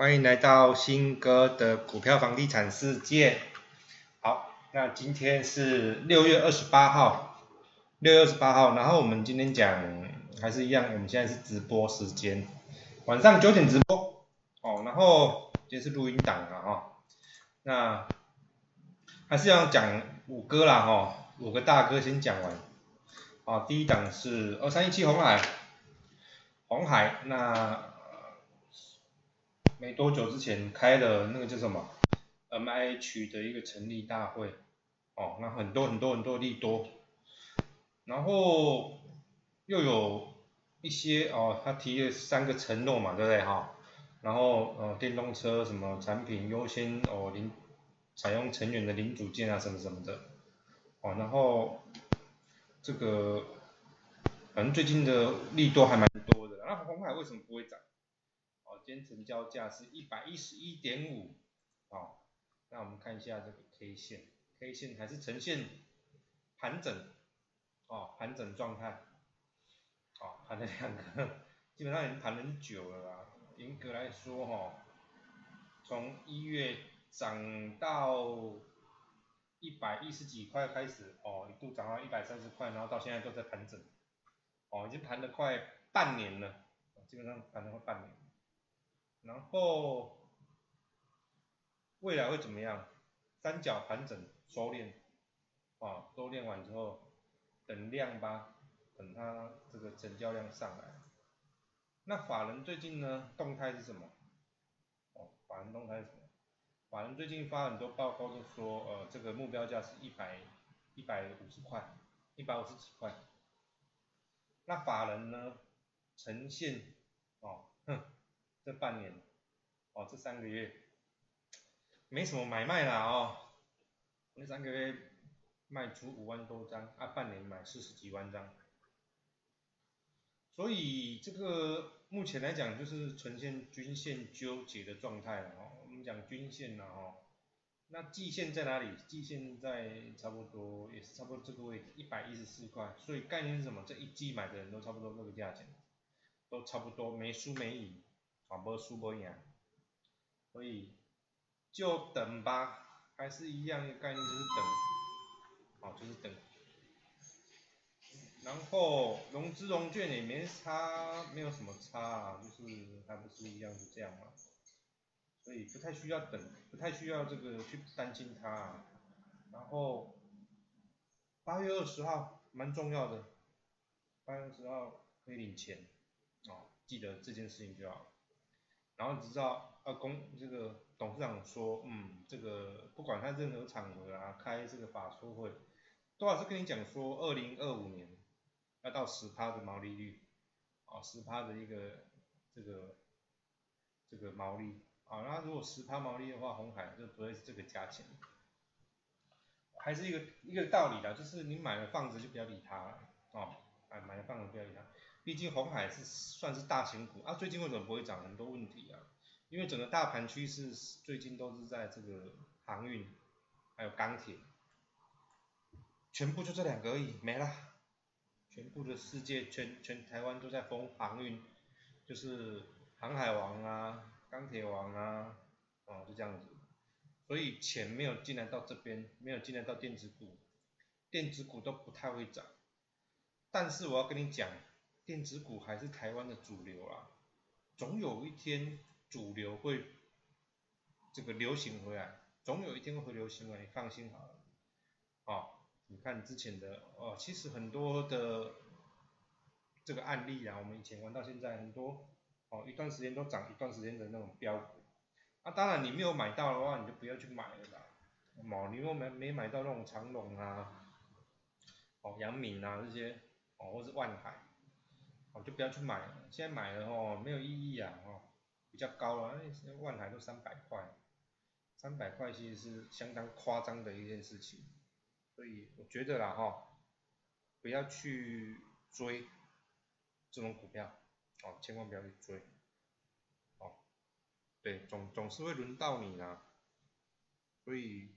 欢迎来到新哥的股票房地产世界。好，那今天是六月二十八号，六月二十八号，然后我们今天讲还是一样，我们现在是直播时间，晚上九点直播哦，然后今天是录音档啊哈，那还是要讲五哥啦哈，五个大哥先讲完。啊，第一档是二三一七红海，红海那。没多久之前开了那个叫什么 M I H 的一个成立大会，哦，那很多很多很多利多，然后又有一些哦，他提了三个承诺嘛，对不对哈？然后呃，电动车什么产品优先哦零采用成员的零组件啊什么什么的，哦，然后这个反正最近的利多还蛮多的，那红海为什么不会涨？今天成交价是一百一十一点五，好，那我们看一下这个 K 线，K 线还是呈现盘整，哦，盘整状态，哦，盘了两个，基本上已经盘很久了啦。严格来说，哈，从一月涨到一百一十几块开始，哦，一度涨到一百三十块，然后到现在都在盘整，哦，已经盘了快半年了，基本上盘了快半年。然后未来会怎么样？三角盘整收敛，啊，收敛完之后等量吧，等它这个成交量上来。那法人最近呢动态是什么？哦，法人动态是什么？法人最近发很多报告都说，呃，这个目标价是一百一百五十块，一百五十几块。那法人呢呈现，哦，哼。这半年，哦，这三个月没什么买卖啦哦，那三个月卖出五万多张，啊，半年买四十几万张，所以这个目前来讲就是呈现均线纠结的状态了哦。我们讲均线了哦，那季线在哪里？季线在差不多也是差不多这个位置，一百一十四块。所以概念是什么？这一季买的人都差不多这个价钱，都差不多没输没赢。啊，无输无赢，所以就等吧，还是一样的概念，就是等，哦，就是等。然后融资融券也没差，没有什么差啊，就是还不是一样是这样嘛，所以不太需要等，不太需要这个去担心它。然后八月二十号蛮重要的，八月二十号可以领钱，哦，记得这件事情就好。然后你知道，呃，公这个董事长说，嗯，这个不管他任何场合啊，开这个法说会，多少是跟你讲说，二零二五年要到十趴的毛利率，啊，十趴的一个这个这个毛利，啊，那如果十趴毛利的话，红海就不会是这个价钱，还是一个一个道理的，就是你买了放着就不要理它，哦，买买了放着不要理它。毕竟红海是算是大型股啊，最近为什么不会涨？很多问题啊，因为整个大盘趋势最近都是在这个航运，还有钢铁，全部就这两个而已，没了，全部的世界全全台湾都在封航运，就是航海王啊，钢铁王啊，哦就这样子，所以钱没有进来到这边，没有进来到电子股，电子股都不太会涨，但是我要跟你讲。电子股还是台湾的主流啊，总有一天主流会这个流行回来，总有一天会流行回来，你放心好了。哦，你看之前的哦，其实很多的这个案例啊，我们以前玩到现在很多哦，一段时间都涨，一段时间的那种标股。啊，当然你没有买到的话，你就不要去买了啦。哦，你又没没买到那种长隆啊，哦，阳明啊这些，哦，或是万海。哦，就不要去买了，现在买了哦，没有意义啊，哦，比较高了，那万台都三百块，三百块其实是相当夸张的一件事情，所以我觉得啦哈，不要去追这种股票，哦，千万不要去追，哦，对，总总是会轮到你啦，所以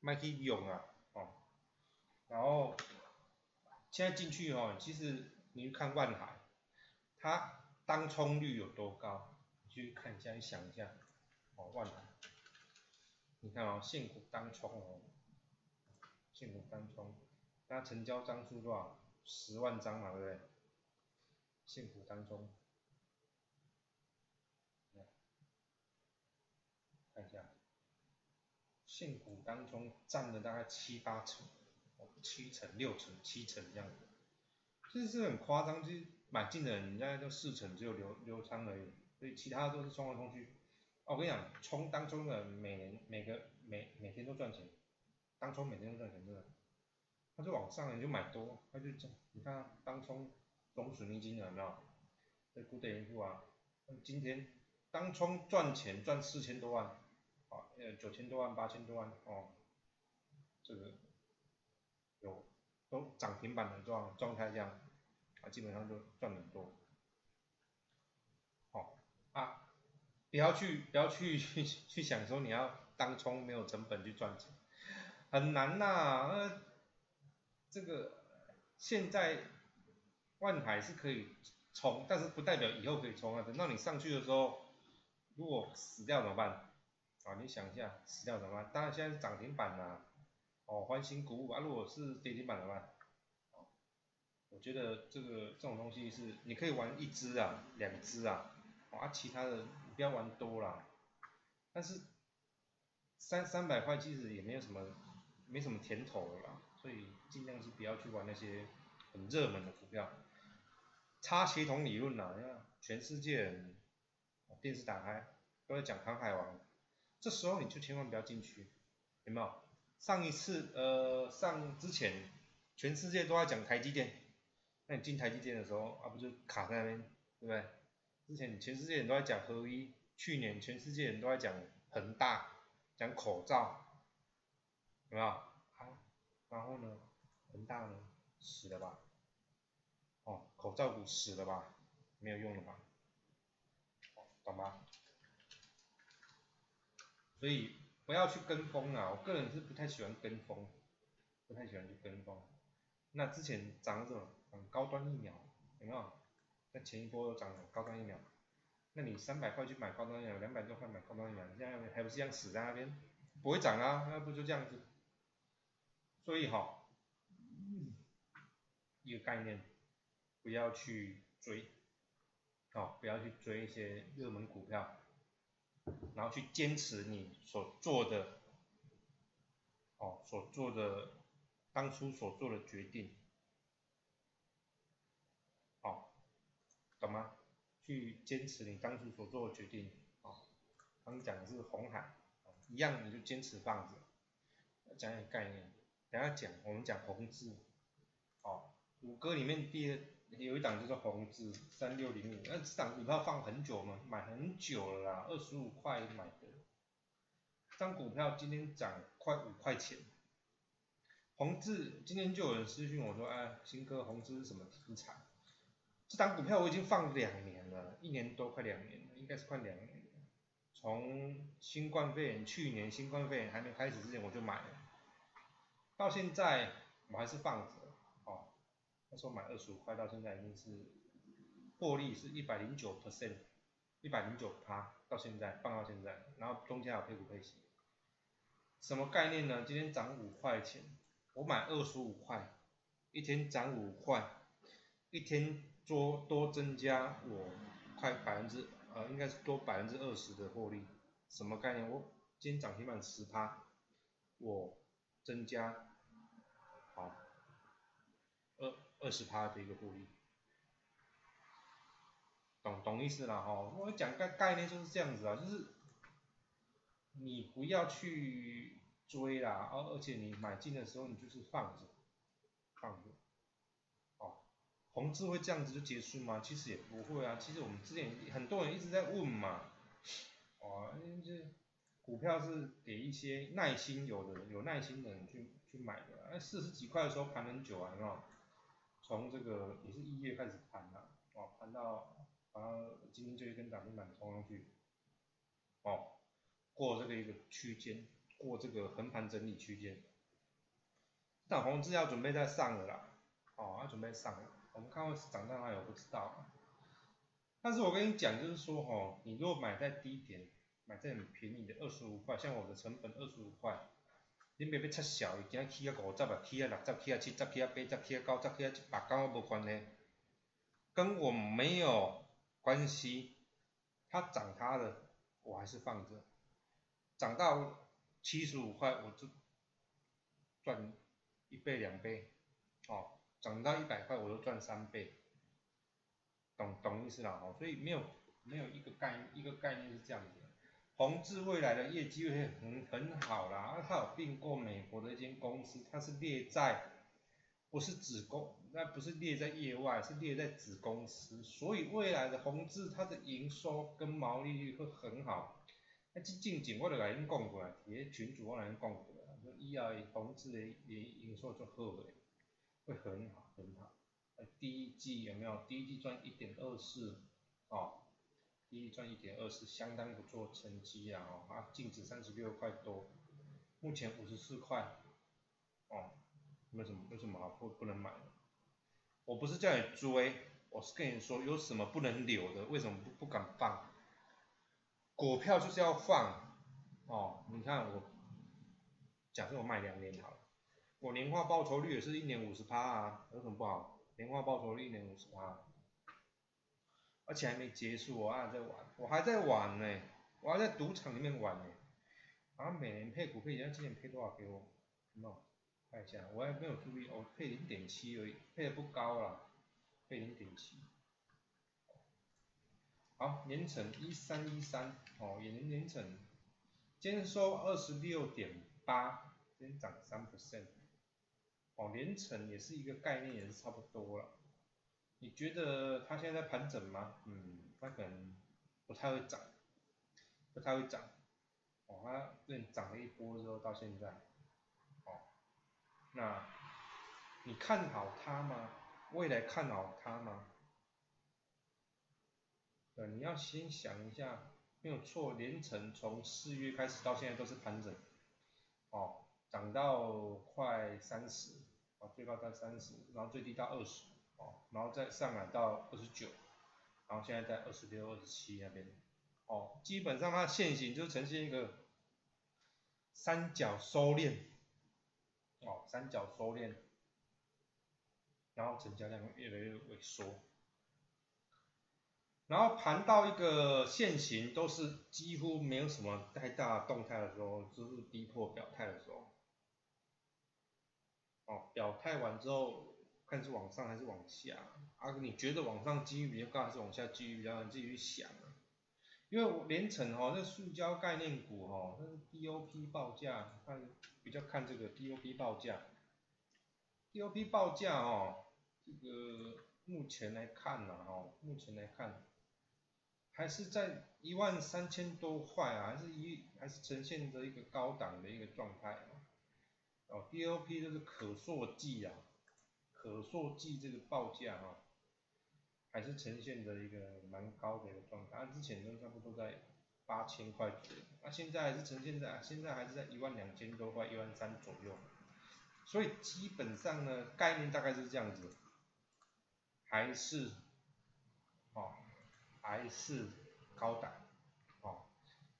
卖去用啊，哦，然后现在进去哦，其实。你去看万海，它当冲率有多高？你去看一下，你想一下，哦，万海，你看哦，现股当冲哦，现股当冲，那成交张数多少？十万张嘛，对不对？现股当中，看一下，现股当中占了大概七八成，七成、六成、七成这样子，就是很夸张，就是买进的人，家就四成只有流流仓而已。所以其他都是冲来冲去，哦，我跟你讲，冲当中的每年每个每每天都赚钱，当冲每天都赚钱，真的，他就往上你就买多，他就这，你看当冲总损益金额有没有？这固定盈富啊，今天当冲赚钱赚四千多万，啊，呃九千多万八千多万哦，这个都涨停板的状状态这样，啊基本上就赚很多。好啊，不要去不要去去 去想说你要当冲没有成本去赚钱，很难呐。呃，这个现在万海是可以冲，但是不代表以后可以冲啊。等到你上去的时候，如果死掉怎么办？啊，你想一下，死掉怎么办？当然现在是涨停板呐，哦，欢欣鼓舞啊。如果是跌停板怎么办？我觉得这个这种东西是你可以玩一只啊，两只啊。啊，其他的你不要玩多了，但是三三百块其实也没有什么，没什么甜头了啦，所以尽量是不要去玩那些很热门的股票。差协同理论呐，你看全世界电视打开都在讲航海王，这时候你就千万不要进去，有没有？上一次呃上之前全世界都在讲台积电，那你进台积电的时候啊不就卡在那边，对不对？之前全世界人都在讲合一，去年全世界人都在讲恒大，讲口罩，有没有？啊，然后呢，恒大呢，死了吧？哦，口罩股死了吧？没有用了吧？懂吗？所以不要去跟风啊！我个人是不太喜欢跟风，不太喜欢去跟风。那之前涨什么？涨高端疫苗，有没有？那前一波涨高端疫苗，那你三百块去买高端疫苗，两百多块买高端疫苗，现在还不是一样死在那边，不会涨啊，那不就这样子？所以哈，一个概念，不要去追，哦，不要去追一些热门股票，然后去坚持你所做的，哦，所做的当初所做的决定。哦懂吗？去坚持你当初所做的决定，啊，刚讲的是红海，一样你就坚持放着。讲点概念，等下讲，我们讲红字，哦，五哥里面第有一档就是红字三六零五，那这档股票放很久嘛，买很久了啦，二十五块买的，这张股票今天涨快五块钱。红字今天就有人私信我说，哎，新哥红字是什么题材？这档股票我已经放两年了，一年多快两年了，应该是快两年了。从新冠肺炎去年新冠肺炎还没开始之前我就买了，到现在我还是放着，那时候买二十五块，到现在已经是获利是一百零九 percent，一百零九趴，到现在放到现在，然后中间还有配股配息，什么概念呢？今天涨五块钱，我买二十五块，一天涨五块，一天。多多增加我快百分之呃应该是多百分之二十的获利，什么概念？我今天涨停板十趴，我增加好二二十趴的一个获利，懂懂意思了哈？我讲概概念就是这样子啊，就是你不要去追啦，而而且你买进的时候你就是放着放着。哦红字会这样子就结束吗？其实也不会啊。其实我们之前很多人一直在问嘛，哦，这股票是给一些耐心有的人有耐心的人去去买的。哎，四十几块的时候盘很久啊，有没有？从这个也是一月开始盘的，哦，盘到然后今天就一根涨停板冲上去，哦，过这个一个区间，过这个横盘整理区间，但红字要准备再上了啦，哦，要准备上了。我们看会涨到哪我不知道，但是我跟你讲，就是说哦，你如果买在低点，买在很便宜的二十五块，像我的成本二十五块，你别要撤销，伊今起啊五十啊，起啊六十，起啊七十，起啊八十，起啊九十，起啊一百，跟我无关系，跟我没有关系。它涨它的，我还是放着，涨到七十五块，我就赚一倍两倍，哦，涨到一百块，我就赚三倍。懂懂意思了哦，所以没有没有一个概一个概念是这样子。宏志未来的业绩会很很好啦，它有并购美国的一间公司，它是列在不是子公，那不是列在业外，是列在子公司，所以未来的宏志它的营收跟毛利率会很好。那这近景我就来恁讲过啊，伫群主我来恁讲过啊，说以后宏志的营营收就好诶，会很好很好。第一季有没有？第一季赚一点二四，哦，一赚一点二是，相当不错成绩啊，哦，啊，净值三十六块多，目前五十四块，哦，为什么为什么啊不不能买？我不是叫你追，我是跟你说有什么不能留的，为什么不不敢放？股票就是要放，哦，你看我，假设我卖两年好了，我年化报酬率也是一年五十趴啊，有什么不好？年化报酬率一年五十八，而且还没结束，我还在玩，我还在玩呢，我还在赌场里面玩呢。啊，每年配股配，人家今年配多少给我？有？看一下，我还没有注意，我配零点七而已，配的不高了，配零点七。好，年成一三一三，哦，也年年成，今天收二十六点八，今天涨三 percent。哦，连成也是一个概念，也是差不多了。你觉得它现在在盘整吗？嗯，它可能不太会涨，不太会涨。哦，它认涨了一波之后到现在，哦，那你看好它吗？未来看好它吗？对，你要先想一下，没有错，连成从四月开始到现在都是盘整，哦，涨到快三十。啊，最高在三十，然后最低到二十，哦，然后再上来到二十九，然后现在在二十六、二十七那边，哦，基本上它线型就呈现一个三角收敛，哦，三角收敛，然后成交量越来越萎缩，然后盘到一个线型都是几乎没有什么太大动态的时候，就是逼迫表态的时候。哦，表态完之后，看是往上还是往下，啊，你觉得往上机遇比较高还是往下机遇比较高？你自己去想啊。因为连成哈，那塑胶概念股哈，那是 DOP 报价，看比较看这个 DOP 报价。DOP 报价哦，这个目前来看呢，哦，目前来看，还是在一万三千多块啊，还是一还是呈现着一个高档的一个状态。哦，DOP 就是可塑剂啊，可塑剂这个报价啊，还是呈现着一个蛮高的一个状态，之前都差不多在八千块左右，那现在还是呈现在，现在还是在一万两千多块，一万三左右，所以基本上呢，概念大概是这样子，还是，哦，还是高档，哦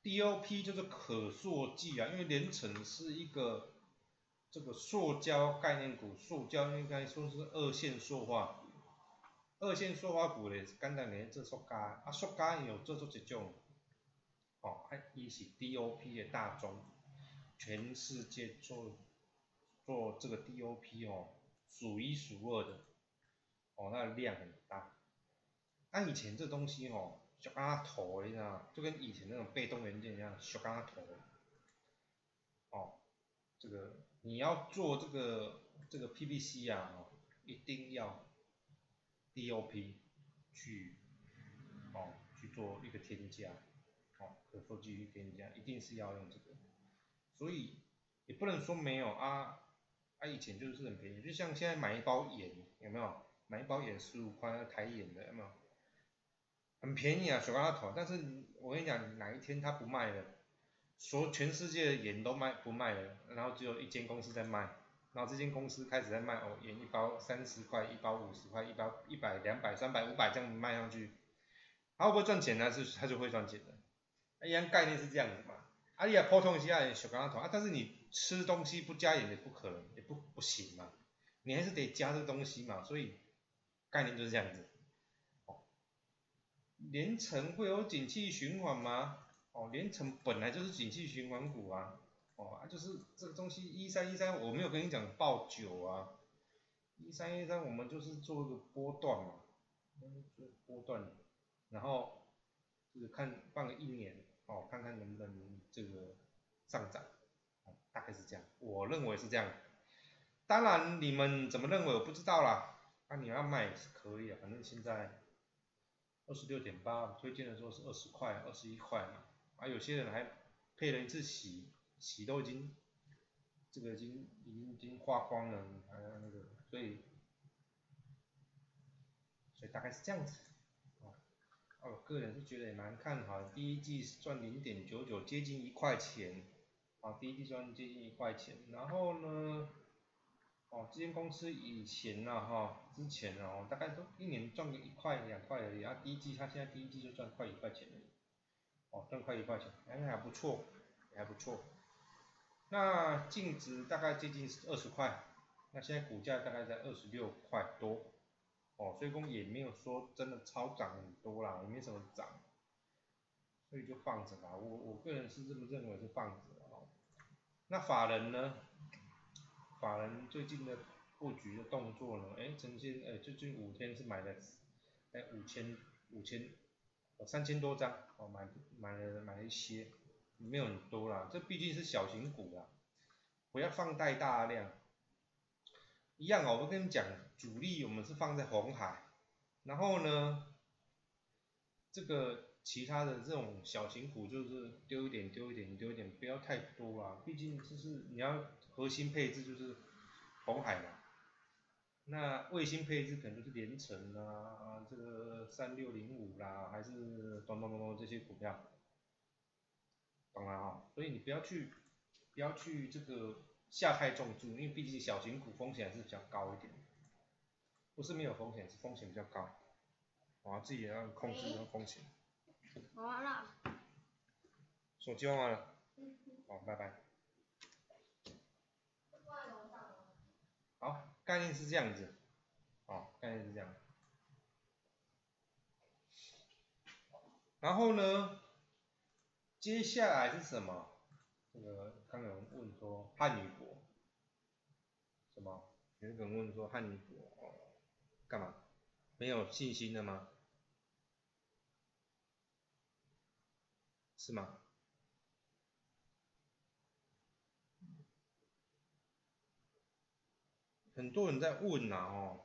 ，DOP 就是可塑剂啊，因为连成是一个。这个塑胶概念股，塑胶应该说是二线塑化，二线塑化股咧，简单嚟做塑胶，啊塑胶有做做一种，哦，啊伊是 DOP 的大宗，全世界做做这个 DOP 哦，数一数二的，哦，那量很大，按以前这东西哦，就刚头你知道就跟以前那种被动元件一样，就刚头，哦，这个。你要做这个这个 PPC 啊，哦，一定要 DOP 去哦去做一个添加，哦，可塑剂添加，一定是要用这个，所以也不能说没有啊，啊以前就是很便宜，就像现在买一包盐有没有？买一包盐十五块台盐的有没有？很便宜啊，小阿头，但是我跟你讲，哪一天他不卖了？说全世界的盐都卖不卖了，然后只有一间公司在卖，然后这间公司开始在卖哦，盐一包三十块，一包五十块，一包一百、两百、三百、五百这样卖上去，它会不会赚钱呢？是它就会赚钱的，一样概念是这样子嘛。啊，你也普通一下小刚刚头啊，但是你吃东西不加盐也不可能，也不不行嘛，你还是得加这东西嘛，所以概念就是这样子。哦，连城会有景气循环吗？哦，连城本来就是景气循环股啊。哦，就是这个东西一三一三，我没有跟你讲报九啊，一三一三我们就是做一个波段嘛，波段，然后就是看放个一年，哦，看看能不能这个上涨，大概是这样，我认为是这样，当然你们怎么认为我不知道啦，那你要卖也是可以啊，反正现在二十六点八，推荐的时候是二十块、二十一块嘛，啊有些人还配了一次洗。洗都已经，这个已经已经已经花光了，还有那个，所以，所以大概是这样子，啊，我个人是觉得也蛮看好，第一季赚零点九九，接近一块钱，啊，第一季赚接近一块钱，然后呢，哦，这间公司以前呢，哈，之前呢，大概都一年赚个一块两块而已，啊，第一季它现在第一季就赚快一块钱了，哦，更快一块钱，哎，还不错，还不错。那净值大概接近二十块，那现在股价大概在二十六块多，哦，所以说也没有说真的超涨很多啦，也没什么涨，所以就放着吧，我我个人是这么认为是放着哦。那法人呢？法人最近的布局的动作呢？哎，曾经哎最近五天是买了哎五千五千三千多张，哦买买了买了一些。没有很多啦，这毕竟是小型股啦，不要放太大量。一样哦，我跟你讲，主力我们是放在红海，然后呢，这个其他的这种小型股就是丢一点丢一点丢一点，不要太多啊，毕竟就是你要核心配置就是红海嘛，那卫星配置可能就是连城啊，这个三六零五啦，还是咚咚咚咚这些股票。懂了哈，所以你不要去，不要去这个下太重注，因为毕竟小型股风险还是比较高一点，不是没有风险，是风险比较高，啊，自己也要控制这个风险。完了。手机完了。好，拜拜。好，概念是这样子，哦，概念是这样。然后呢？接下来是什么？这个刚有人问说汉语博，什么？有人问说汉语博干嘛？没有信心的吗？是吗？很多人在问呐哦，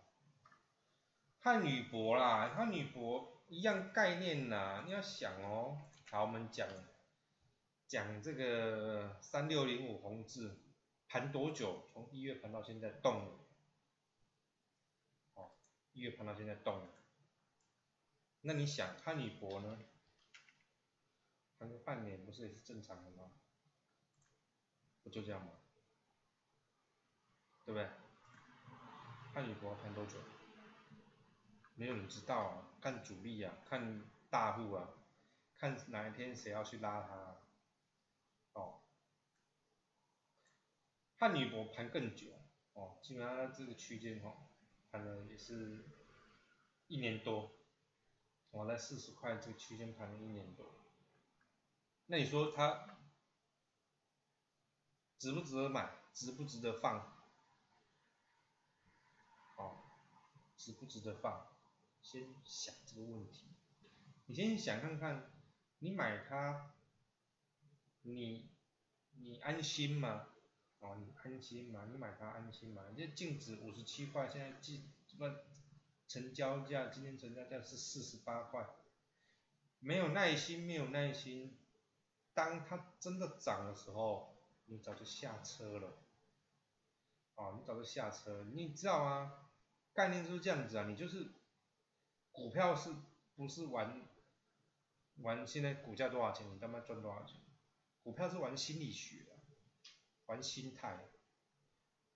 汉语博啦，汉语博一样概念呐，你要想哦，好，我们讲。讲这个三六零五红字盘多久？从一月盘到现在动，哦，一月盘到现在动。那你想汉语博呢？盘个半年不是也是正常的吗？不就这样吗？对不对？汉语博盘多久？没有人知道啊，看主力啊，看大户啊，看哪一天谁要去拉它。汉女博盘更久，哦，基本上这个区间哈，盘了也是一年多，我在四十块这个区间盘了一年多，那你说它值不值得买，值不值得放？哦，值不值得放？先想这个问题，你先想看看，你买它，你你安心吗？哦，你安心吗？你买它安心吗？这净值五十七块，现在净这个成交价，今天成交价是四十八块。没有耐心，没有耐心。当它真的涨的时候，你早就下车了。哦，你早就下车，你知道吗？概念就是这样子啊，你就是股票是不是玩玩现在股价多少钱，你他妈赚多少钱？股票是玩心理学。玩心态，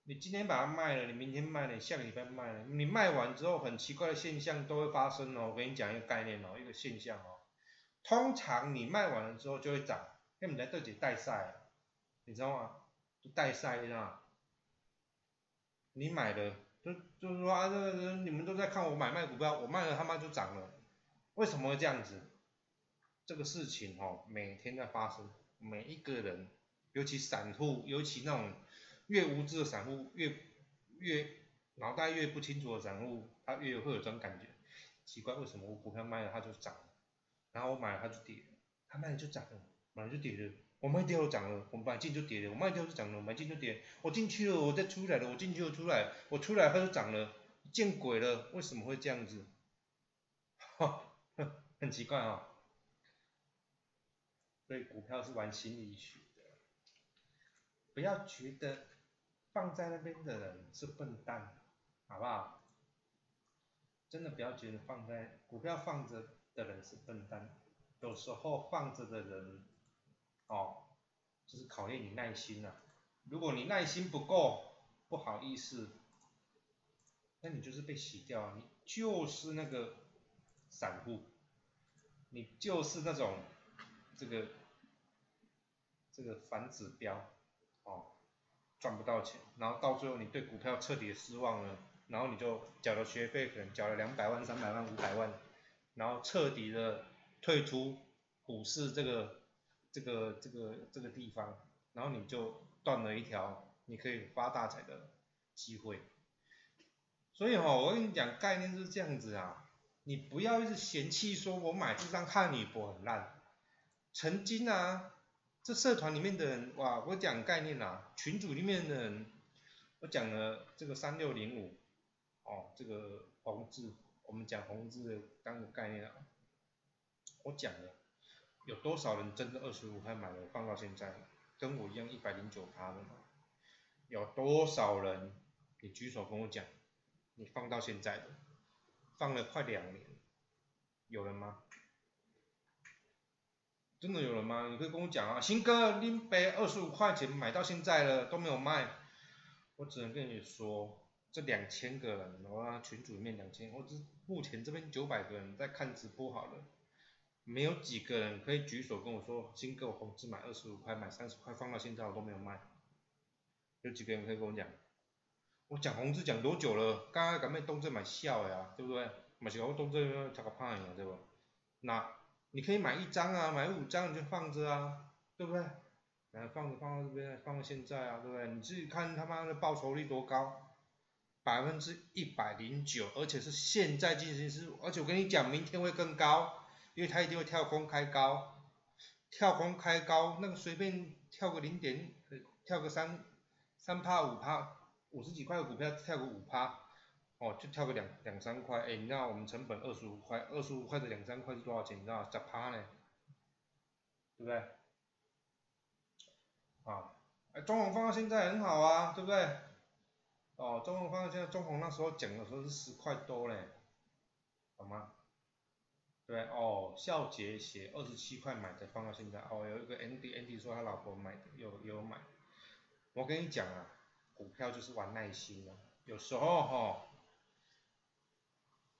你今天把它卖了，你明天卖了，你下个礼拜卖了，你卖完之后，很奇怪的现象都会发生哦。我跟你讲一个概念哦，一个现象哦。通常你卖完了之后就会涨，因为你在这里带赛，你知道吗？就带赛啊。你买的，就是说啊，这个人你们都在看我买卖股票，我卖了他妈就涨了，为什么会这样子？这个事情哦，每天在发生，每一个人，尤其散户，尤其那种越无知的散户，越越脑袋越不清楚的散户，他越会有这种感觉，奇怪，为什么我股票卖了它就涨，然后我买了它就跌，它卖了就涨了，买了就跌了，我卖掉就涨了，我买进就跌了，我卖掉就涨了，买进就跌，我进去了，我再出来了，我进去又出来，我出来它就涨了，见鬼了，为什么会这样子？哈，很奇怪啊。所以股票是玩心理学的，不要觉得放在那边的人是笨蛋，好不好？真的不要觉得放在股票放着的人是笨蛋，有时候放着的人，哦，就是考验你耐心了。如果你耐心不够，不好意思，那你就是被洗掉，你就是那个散户，你就是那种这个。这个反指标，哦，赚不到钱，然后到最后你对股票彻底失望了，然后你就缴了学费，可能缴了两百万、三百万、五百万，然后彻底的退出股市这个这个这个这个地方，然后你就断了一条你可以发大财的机会。所以哈，我跟你讲概念是这样子啊，你不要一直嫌弃说我买这张汉语博很烂，曾经啊。这社团里面的人，哇，我讲概念啦，群组里面的人，我讲了这个三六零五，哦，这个红字，我们讲红字的当个概念啊，我讲了，有多少人真的二十五块买了放到现在，跟我一样一百零九趴的吗？有多少人？你举手跟我讲，你放到现在的，放了快两年，有人吗？真的有人吗？你可以跟我讲啊，鑫哥，拎杯二十五块钱买到现在了都没有卖，我只能跟你说，这两千个人，我群主里面两千，我只目前这边九百个人在看直播好了，没有几个人可以举手跟我说，鑫哥我红字买二十五块，买三十块放到现在我都没有卖，有几个人可以跟我讲？我讲红字讲多久了？刚刚敢咩动这买笑呀，对不对？买是我动这个胖呀，对不？那。你可以买一张啊，买五张你就放着啊，对不对？然后放着放到这边，放到现在啊，对不对？你自己看他妈的报酬率多高，百分之一百零九，而且是现在进行时，而且我跟你讲，明天会更高，因为它一定会跳空开高，跳空开高，那个随便跳个零点，跳个三三趴五趴，五十几块的股票跳个五趴。哦，就跳个两两三块，哎，你知道我们成本二十五块，二十五块的两三块是多少钱？你知道？十趴呢，对不对？啊，哎，中红放到现在很好啊，对不对？哦，中红放到现在，中红那时候讲的时候是十块多嘞，好吗？对，哦，孝杰写二十七块买的放到现在，哦，有一个 Andy Andy 说他老婆买的，有有买。我跟你讲啊，股票就是玩耐心的，有时候哈。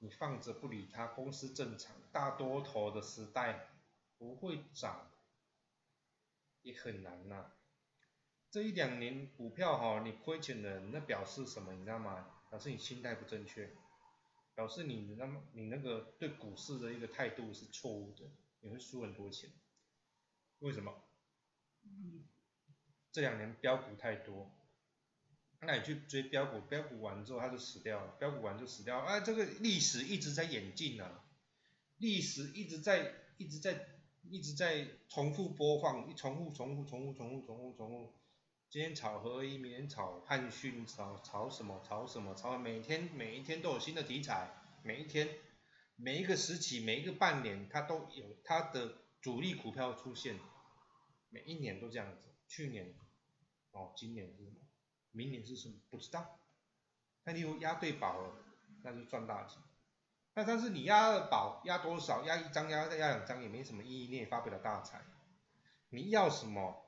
你放着不理它，公司正常，大多头的时代不会涨，也很难呐。这一两年股票哈，你亏钱了，那表示什么？你知道吗？表示你心态不正确，表示你的那么你那个对股市的一个态度是错误的，你会输很多钱。为什么？这两年标股太多。那你去追标股，标股完之后它就死掉了，标股完就死掉了，啊，这个历史一直在演进啊，历史一直在一直在一直在重复播放，一重复重复重复重复重复重复，今天炒合一，明天炒汉讯，炒炒什么炒什么炒，每天每一天都有新的题材，每一天每一个时期每一个半年它都有它的主力股票出现，每一年都这样子，去年哦，今年是什么？明年是什么？不知道。那你有押对宝了，那就赚大钱。那但是你押了宝，押多少？押一张，押押两张也没什么意义，你也发不了大财。你要什么？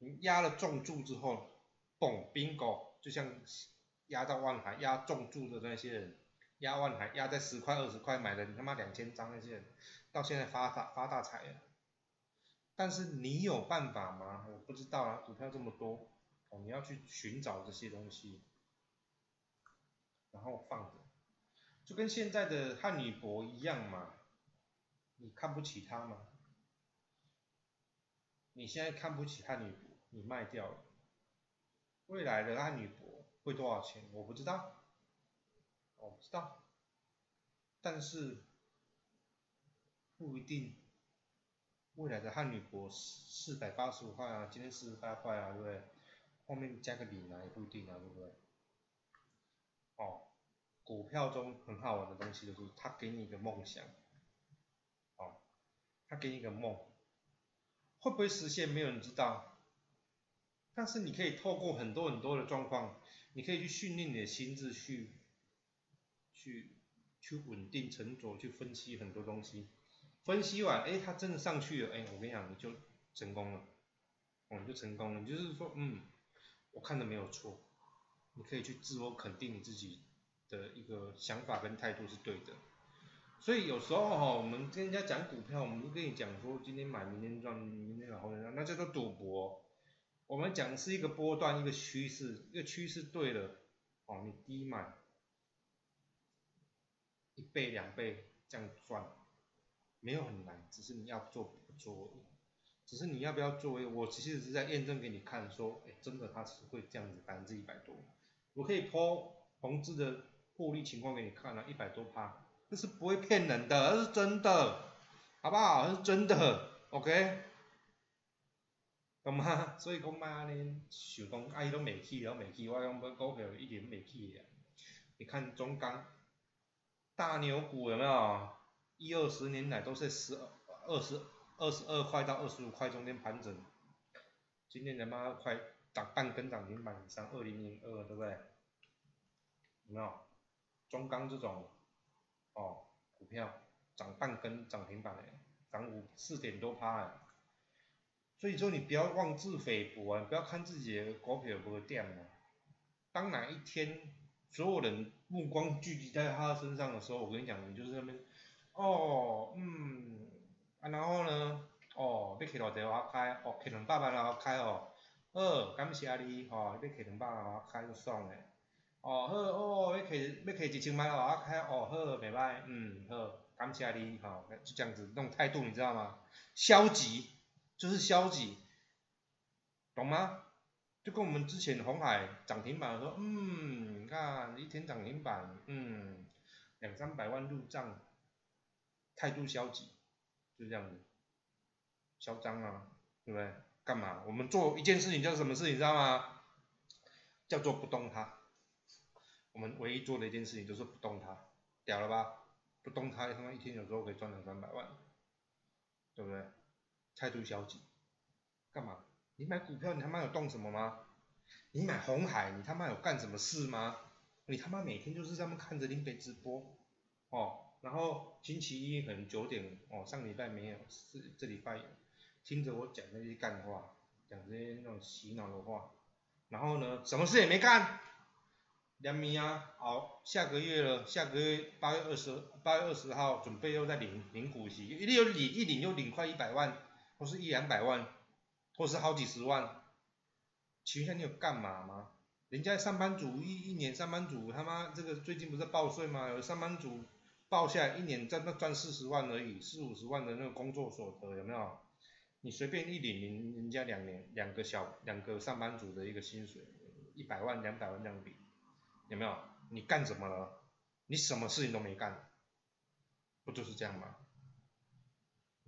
你押了重注之后，嘣，bingo，就像压到万海压重注的那些人，压万海压在十块二十块买的你他妈两千张那些人，到现在发大发大财了。但是你有办法吗？我不知道啊，股票这么多，哦，你要去寻找这些东西，然后放着，就跟现在的汉语博一样嘛，你看不起他吗？你现在看不起汉语博，你卖掉了，未来的汉语博会多少钱？我不知道，我不知道，但是不一定，未来的汉语博四百八十五块啊，今天四十八块啊，对不对？后面加个零啊，也不一定啊，对不对？哦，股票中很好玩的东西就是它给你一个梦想，哦，它给你一个梦。会不会实现，没有人知道。但是你可以透过很多很多的状况，你可以去训练你的心智，去去去稳定沉着，去分析很多东西。分析完，哎，它真的上去了，哎，我跟你讲，你就成功了，哦，你就成功了。你就是说，嗯，我看的没有错，你可以去自我肯定你自己的一个想法跟态度是对的。所以有时候哈，我们跟人家讲股票，我们都跟你讲说，今天买，明天赚，明天买后天赚那叫做赌博。我们讲的是一个波段，一个趋势，一个趋势对了，哦，你低买一倍两倍这样赚，没有很难，只是你要做不做，只是你要不要作为，我其实是在验证给你看，说，哎，真的它是会这样子百分之一百多，我可以抛红字的获利情况给你看了，一百多趴。这是不会骗人的，这是真的，好不好？这是真的，OK，咁啊？所以讲嘛呢，想讲啊伊拢未起，拢未去，我讲要股票一点未去啊。你看中钢，大牛股有没有？一二十年来都是十二二十二十二块到二十五块中间盘整，今天他妈快涨半根涨停板以上，二零零二对不对？有没有？中钢这种。哦，股票涨半根涨停板诶，涨五四点多趴诶，所以说你不要妄自菲薄啊，不要看自己的股票不会掉啊。当哪一天所有人目光聚集在他身上的时候，我跟你讲，你就是那边，哦，嗯，啊然后呢，哦，要开偌济我开，哦，开两百万我开哦，好，感谢你，哦，要开两百万我开就爽诶。哦好哦，要开要开一千万哦，啊开哦好，袂歹，嗯好，感谢你，吼，就这样子那种态度，你知道吗？消极就是消极，懂吗？就跟我们之前红海涨停板说，嗯，你看一天涨停板，嗯，两三百万入账，态度消极，就这样子，嚣张啊，对不对？干嘛？我们做一件事情叫什么事情，你知道吗？叫做不动它。我们唯一做的一件事情就是不动它，屌了吧？不动它，他妈一天有时候可以赚两三百万，对不对？态度消极，干嘛？你买股票你他妈有动什么吗？你买红海你他妈有干什么事吗？你他妈每天就是这么看着林北直播，哦，然后星期一可能九点，哦，上礼拜没有，是这礼拜有，听着我讲那些干话，讲这些那种洗脑的话，然后呢，什么事也没干。两米啊，好，下个月了，下个月八月二十八月二十号准备又在领领股息，一定有领一领就领快一百万，或是一两百万，或是好几十万，请问你有干嘛吗？人家上班族一一年上班族他妈这个最近不是报税吗？有上班族报下一年赚赚四十万而已，四五十万的那个工作所得有没有？你随便一领人人家两年两个小两个上班族的一个薪水，一百万两百万这样比。有没有？你干什么了？你什么事情都没干，不就是这样吗？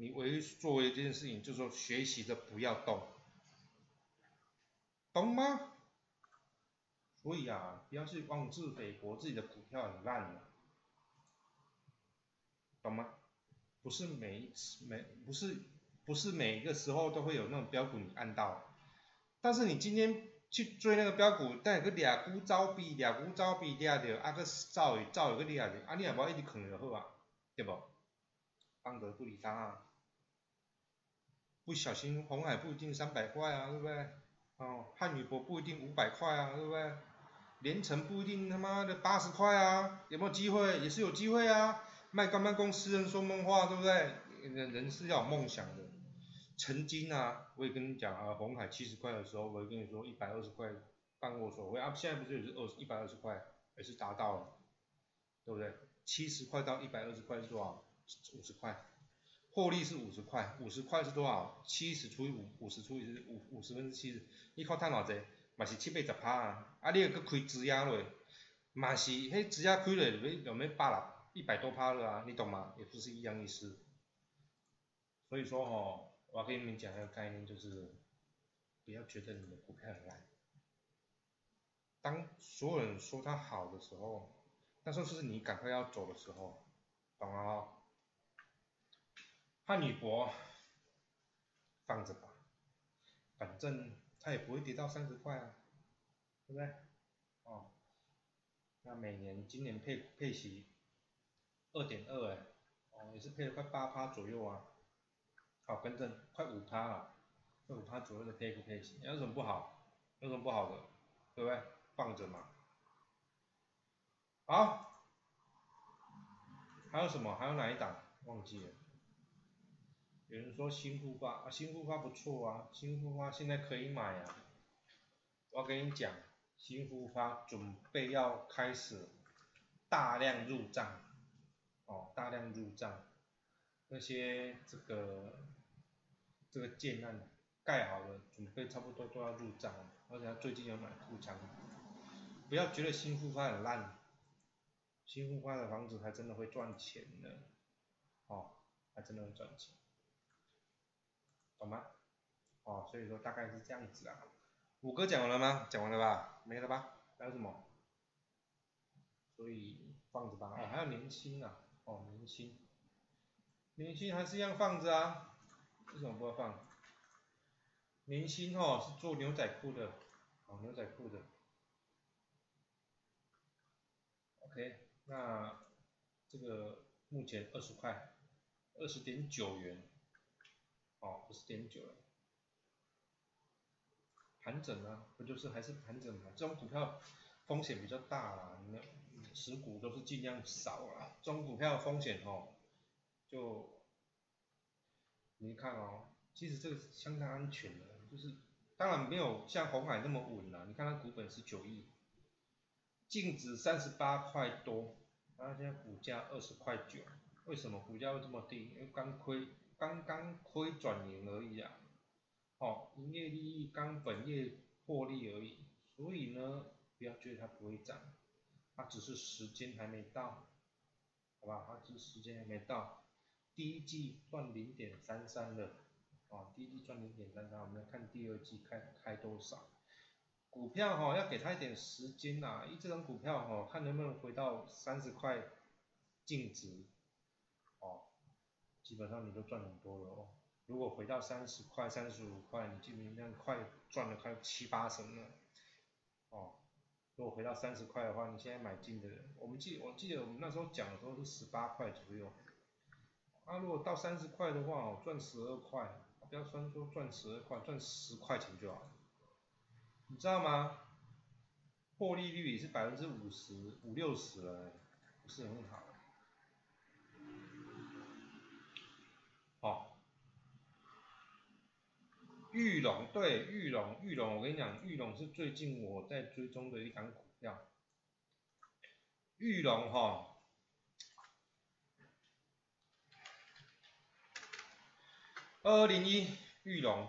你唯一做一件事情，就是说学习着不要动，懂吗？所以啊，不要去妄自菲薄，自己的股票很烂的，懂吗？不是每一次每不是不是每一个时候都会有那种标股你按到，但是你今天。去追那个标股，但有个俩股招逼俩股走比掠着，啊个走走又个掠着，啊你也无一直啃就好啊，对不？方得不理他啊，不小心红海不一定三百块啊，对不对？哦，汉语博不一定五百块啊，对不对？连城不一定他妈的八十块啊，有没有机会？也是有机会啊。卖干办公司人说梦话，对不对？人人是要有梦想的。曾经啊，我也跟你讲啊，红海七十块的时候，我也跟你说一百二十块办过所谓啊，现在不是也是二一百二十块，也是达到了，对不对？七十块到一百二十块是多少？五十块，获利是五十块，五十块是多少？七十除以五，五十除以五五十分之七十，你靠赚偌济？嘛是七八十趴啊，啊你又去开支押落，嘛是迄支押开落，要有没百六？一百多趴了啊，你懂吗？也不是一样意思。所以说哦，我要跟你们讲一个概念，就是不要觉得你的股票很烂。当所有人说它好的时候，那时候是你赶快要走的时候，懂了哦。汉语博放着吧，反正它也不会跌到三十块啊，对不对？哦，那每年今年配配息。二点二哎，哦也是配了快八趴左右啊，好跟正快五趴了，快五趴左右的配股配息，有什么不好？有什么不好的？对不对？放着嘛。好，还有什么？还有哪一档？忘记了。有人说新复发啊，新复发不错啊，新复发现在可以买啊。我跟你讲，新复发准备要开始大量入账。哦，大量入账，那些这个这个建案盖好了，准备差不多都要入账了，而且他最近要买库仓，不要觉得新复发很烂，新复发的房子还真的会赚钱呢，哦，还真的会赚钱，懂吗？哦，所以说大概是这样子啊，五个讲完了吗？讲完了吧？没了吧？还有什么？所以放着吧，哦，还有年轻啊。哦，明星，明星还是一样放着啊？为什么不要放？明星哦是做牛仔裤的，哦牛仔裤的。OK，那这个目前二十块，二十点九元，哦不是点九了。盘整啊，不就是还是盘整嘛？这种股票风险比较大啦，那。持股都是尽量少啊，这种股票风险哦，就你看哦，其实这个相当安全的，就是当然没有像红海那么稳啦。你看它股本是九亿，净值三十八块多，然后现在股价二十块九，为什么股价会这么低？因为刚亏，刚刚亏转盈而已啊，哦，营业利益刚本业获利而已，所以呢，不要觉得它不会涨。它只是时间还没到，好吧？它只是时间还没到。第一季赚零点三三的，啊，第一季赚零点三三，我们来看第二季开开多少。股票哈要给它一点时间呐，一这种股票哈，看能不能回到三十块净值，基本上你都赚很多了哦。如果回到三十块、三十五块，你基本上快赚了快七八成了，哦。如果回到三十块的话，你现在买进的人，我们记我记得我们那时候讲的时候是十八块左右，啊，如果到三十块的话，赚十二块，不要算说赚十二块，赚十块钱就好了，你知道吗？获利率也是百分之五十五六十了，不是很。好。玉龙对玉龙玉龙，我跟你讲，玉龙是最近我在追踪的一档股票。玉龙哈，二零一玉龙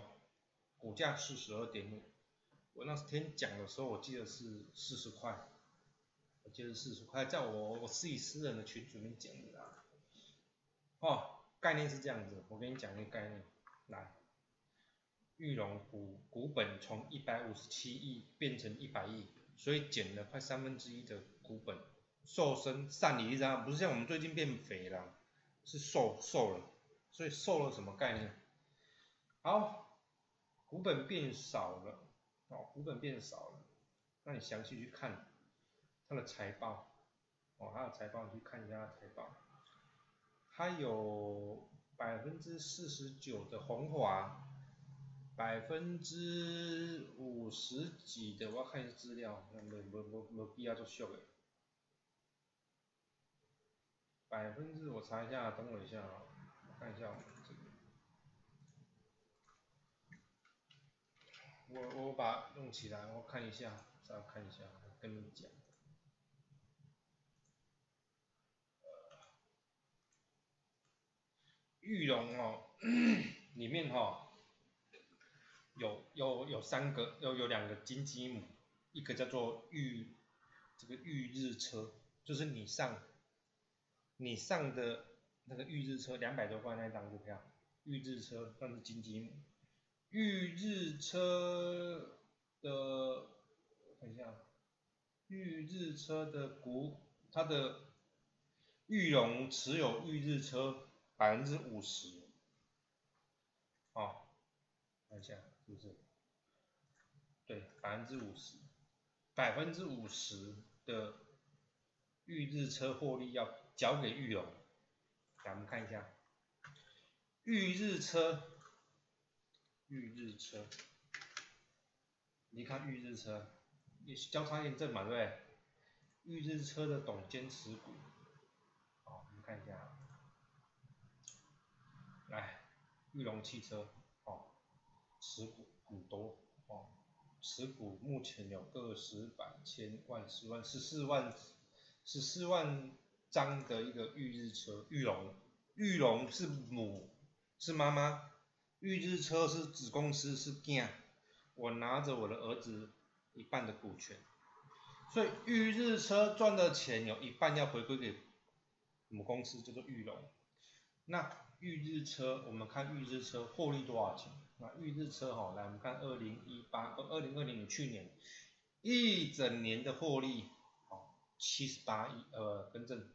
股价四十二点五，我那天讲的时候，我记得是四十块，我记得四十块，在我我自己私人的群里面讲的啊。哦，概念是这样子，我跟你讲一个概念，来。玉龙股股本从一百五十七亿变成一百亿，所以减了快三分之一的股本，瘦身善理一张，不是像我们最近变肥了，是瘦瘦了，所以瘦了什么概念？好，股本变少了，哦，股本变少了，那你详细去看它的财报，哦，它的财报你去看一下它的财报，它有百分之四十九的红华。百分之五十几的，我要看一下资料，没没没没必要做秀的。百分之我查一下，等我一下啊，看一下这个。我我把弄起来，我看一下，再看一下，跟你讲。玉龙哦，里面哈有有有三个，有有两个金鸡母，一个叫做玉这个玉日车，就是你上你上的那个玉日车两百多块那张股票，玉日车算是金鸡母，玉日车的看一下，玉日车的股它的玉龙持有玉日车。百分之五十，哦，看一下是不是？对，百分之五十，百分之五十的预日车获利要交给玉龙。来，我们看一下，预日车，预日车，你看预日车，也是交叉验证嘛，对不对？预日车的董监持股，好，我们看一下。来，玉龙汽车，持股很多哦，持股目前有个十百千万十万十四万十四万张的一个玉日车，玉龙，玉龙是母是妈妈，玉日车是子公司是囝，我拿着我的儿子一半的股权，所以玉日车赚的钱有一半要回归给母公司，叫做玉龙，那。预日车，我们看预日车获利多少钱？那预日车哈，来我们看二零一八二二零二零年去年一整年的获利，哦七十八亿，呃，更正，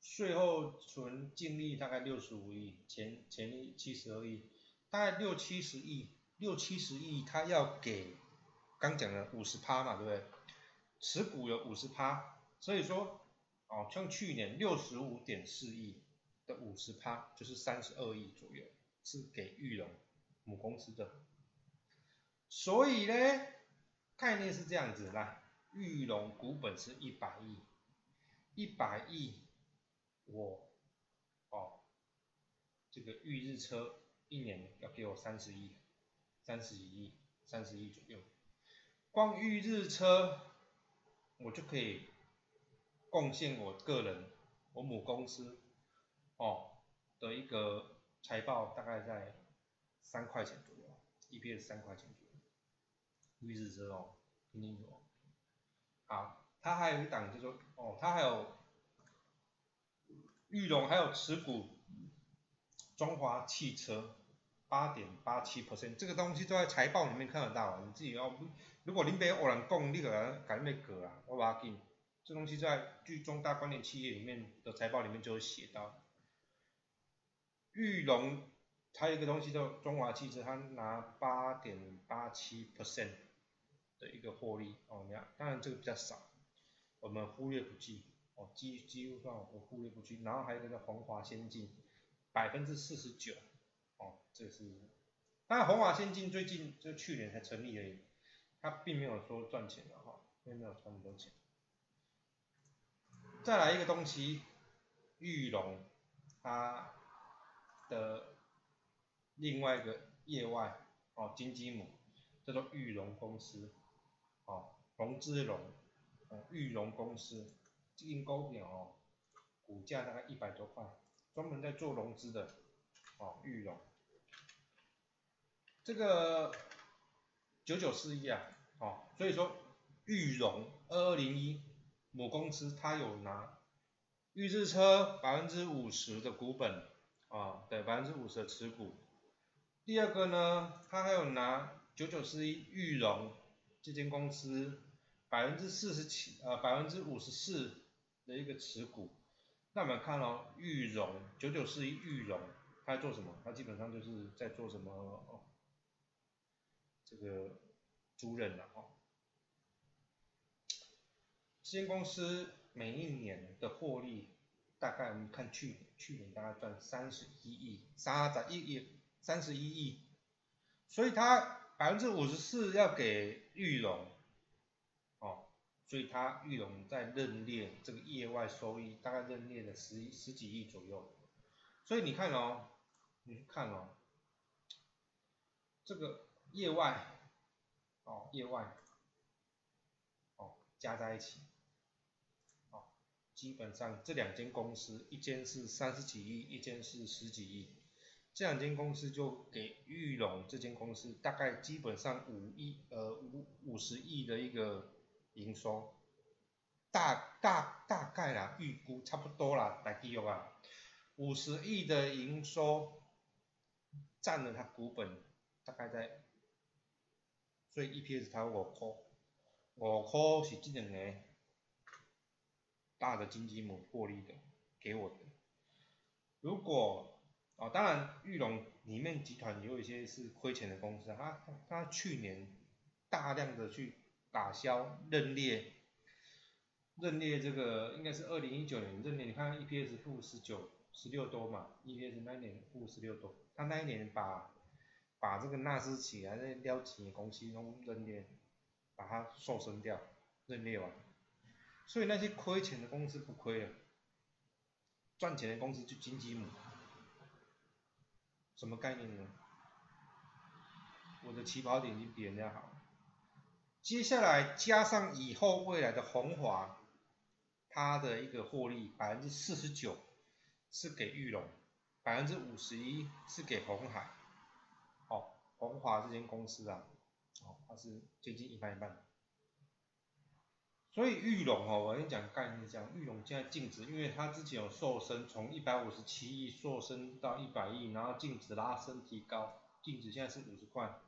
税后纯净利大概六十五亿，前前利七十二亿，大概六七十亿，六七十亿，他要给刚讲的五十趴嘛，对不对？持股有五十趴，所以说，哦，像去年六十五点四亿的。五十趴就是三十二亿左右，是给玉龙母公司的。所以呢，概念是这样子，来，玉龙股本是一百亿，一百亿，我，哦，这个玉日车一年要给我三十亿，三十亿，三十亿左右，光玉日车，我就可以贡献我个人，我母公司。哦，的一个财报大概在三块钱左右，EPS 三块钱左右，预日车哦，听清楚哦。好，它还有一档叫做哦，它还有玉龙还有持股中华汽车八点八七 percent，这个东西都在财报里面看得到，你自己要如果您别偶然供，你可能改咩格啊，我把它给，这东西在据中大关联企业里面的财报里面就会写到。玉龙，它有一个东西叫中华汽车，它拿八点八七 percent 的一个获利哦，你看，当然这个比较少，我们忽略不计哦，几几乎算我忽略不计。然后还有一个叫宏华先进，百分之四十九哦，这是，当然宏华先进最近就去年才成立而已，它并没有说赚钱的哈，并没有赚很多钱。再来一个东西，玉龙，它。的另外一个业外哦，金鸡母叫做玉龙公司，哦，融资融，哦，玉龙公司，这间股票哦，股价大概一百多块，专门在做融资的，哦，玉龙，这个九九四一啊，哦，所以说玉龙二二零一母公司它有拿预制车百分之五十的股本。啊，对，百分之五十的持股。第二个呢，他还有拿九九四一玉龙这间公司百分之四十七，呃，百分之五十四的一个持股。那我们看哦，玉龙九九四一玉龙，他做什么？他基本上就是在做什么？哦，这个租赁的哦。这间公司每一年的获利。大概我们看去年，去年大概赚三十一亿，三十一亿，三十一亿，所以它百分之五十四要给玉龙，哦，所以他玉龙在认列这个业外收益大概认列了十十几亿左右，所以你看哦，你去看哦，这个业外，哦业外，哦加在一起，哦基本上这两间公司一间是三十几亿，一间是十几亿。这两间公司就给玉龙这间公司大概基本上五亿呃五五十亿的一个营收，大大大概啦预估差不多啦，大概有啊。五十亿的营收占了它股本大概在，所以 EPS 它五块，五块是这两个大的金鸡母获利的给我的，如果哦，当然，玉龙里面集团也有一些是亏钱的公司，他他去年大量的去打消认列，认列这个应该是二零一九年认列，你看 EPS 负十九十六多嘛，EPS 那年负十六多，他那一年把把这个纳斯起来那撩起的公司弄认列，把它瘦身掉，认列完，所以那些亏钱的公司不亏了，赚钱的公司就金鸡母。什么概念呢？我的起跑点已经比人家好。接下来加上以后未来的红华，它的一个获利百分之四十九是给玉龙，百分之五十一是给红海。哦，红华这间公司啊，哦，它是接近一半一半。所以玉龙哦，我跟你讲概念是这样，玉龙现在净值，因为它之前有瘦身，从一百五十七亿瘦身到一百亿，然后净值拉升提高，净值现在是五十块。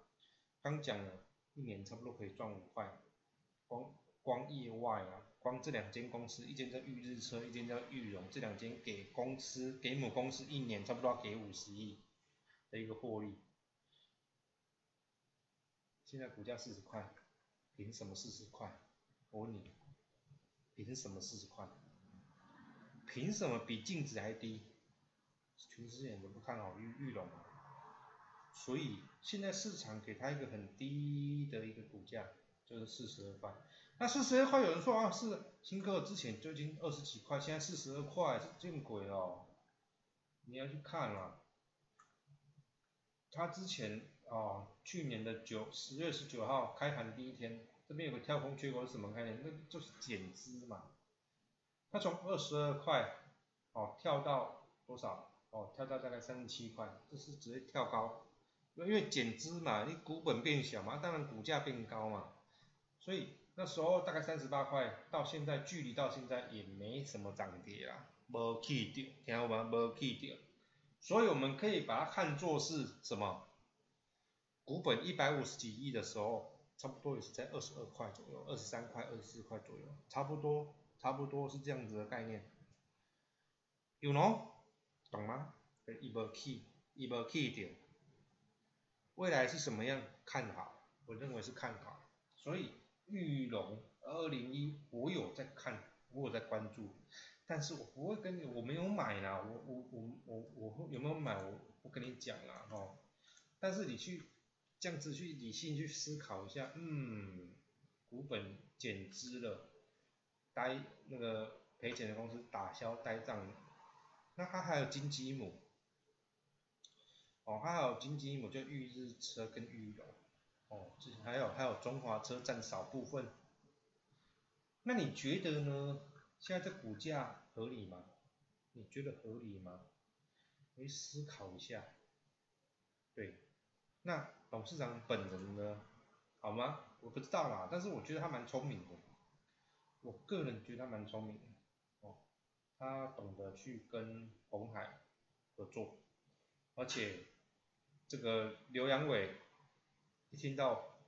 刚讲了，一年差不多可以赚五块，光光业外啊，光这两间公司，一间叫玉日车，一间叫玉龙，这两间给公司给母公司一年差不多要给五十亿的一个获利。现在股价四十块，凭什么四十块？我问你，凭什么四十块？凭什么比净值还低？全世界人都不看好玉玉龙，所以现在市场给他一个很低的一个股价，就是四十二块。那四十二块有人说啊，是新科之前就已经二十几块，现在四十二块是见鬼了！你要去看了，他之前啊，去年的九十月十九号开盘第一天。这边有个跳空缺口是什么概念？那就是减资嘛。它从二十二块哦跳到多少？哦跳到大概三十七块，这是直接跳高，因为减资嘛，你股本变小嘛，当然股价变高嘛。所以那时候大概三十八块，到现在距离到现在也没什么涨跌啦，没去掉，听到吗？没去掉。所以我们可以把它看作是什么？股本一百五十几亿的时候。差不多也是在二十二块左右，二十三块、二十四块左右，差不多，差不多是这样子的概念。有喏，懂吗？一波 key，一波 key 点。未来是什么样？看好，我认为是看好。所以玉龙二零一，我有在看，我有在关注，但是我不会跟你，我没有买啦，我我我我我有没有买？我不跟你讲啦，哦。但是你去。这样子去理性去思考一下，嗯，股本减资了，呆那个赔钱的公司打消呆账，那它还有金鸡母，哦，它还有金鸡母就裕日车跟裕隆，哦，这还有还有中华车占少部分，那你觉得呢？现在这股价合理吗？你觉得合理吗？你思考一下，对，那。董事长本人呢，好吗？我不知道啦，但是我觉得他蛮聪明的，我个人觉得他蛮聪明的，哦，他懂得去跟红海合作，而且这个刘阳伟一听到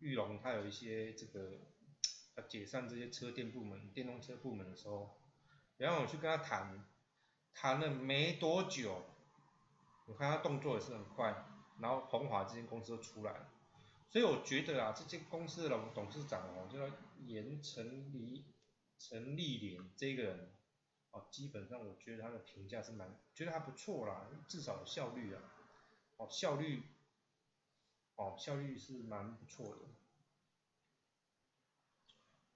玉龙他有一些这个要解散这些车店部门、电动车部门的时候，然后我去跟他谈，谈了没多久，我看他动作也是很快。然后宏华这间公司就出来，所以我觉得啊，这间公司的董事长哦，叫严成立陈立莲这个人，哦，基本上我觉得他的评价是蛮，觉得还不错啦，至少效率啊，哦，效率哦，效率是蛮不错的，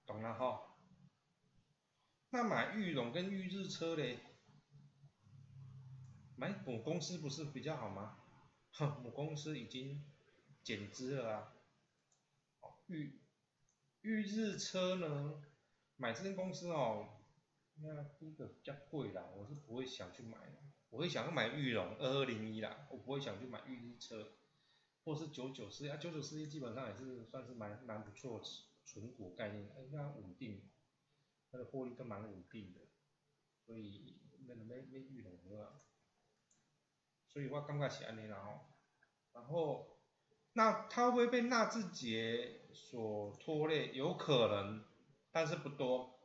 懂了哈。那买玉龙跟玉日车嘞，买母公司不是比较好吗？哼，母公司已经减资了啊。玉玉日车呢，买这间公司哦，那第一个比较贵啦，我是不会想去买的。我会想要买玉龙二二零一啦，我不会想去买玉日车，或是九九四啊，九九四一基本上也是算是蛮蛮不错的纯股概念，应该稳定。它的获利都蛮稳定的，所以那个没没遇到啊，所以我感觉是安尼啦吼。然后，那它会不会被纳智捷所拖累？有可能，但是不多。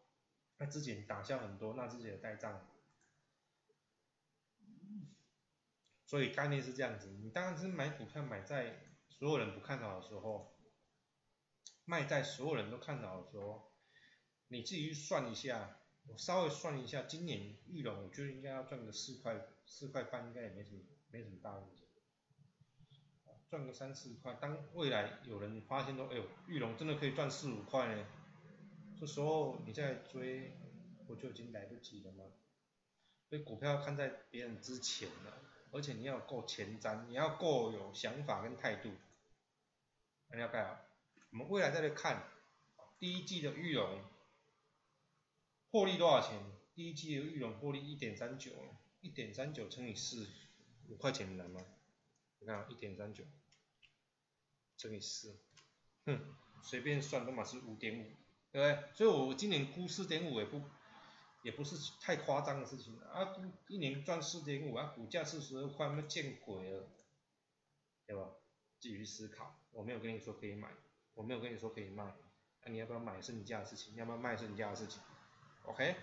那之前打消很多纳智捷的代账，所以概念是这样子。你当然是买股票买在所有人不看好的时候，卖在所有人都看好的时候。你自己去算一下，我稍微算一下，今年玉龙我觉得应该要赚个四块，四块半应该也没什么，没什么大问题。赚个三四块，当未来有人发现说，哎呦，玉龙真的可以赚四五块呢，这时候你再追，不就已经来不及了吗？所以股票要看在别人之前了，而且你要够前瞻，你要够有想法跟态度。你要看啊，我们未来再来看，第一季的玉龙。获利多少钱？第一季的玉龙获利一点三九，一点三九乘以四，五块钱难吗？你看一点三九乘以四，哼，随便算都嘛是五点五，对不对？所以我今年估四点五也不也不是太夸张的事情啊，估一年赚四点五啊，股价四十二块，那见鬼了，对吧？继续思考，我没有跟你说可以买，我没有跟你说可以卖，那你要不要买是你家的事情，要不要卖是你家的事情。OK，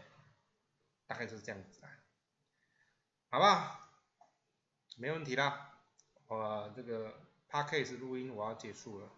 大概就是这样子啊，好吧，没问题啦，我这个 podcast 录音我要结束了。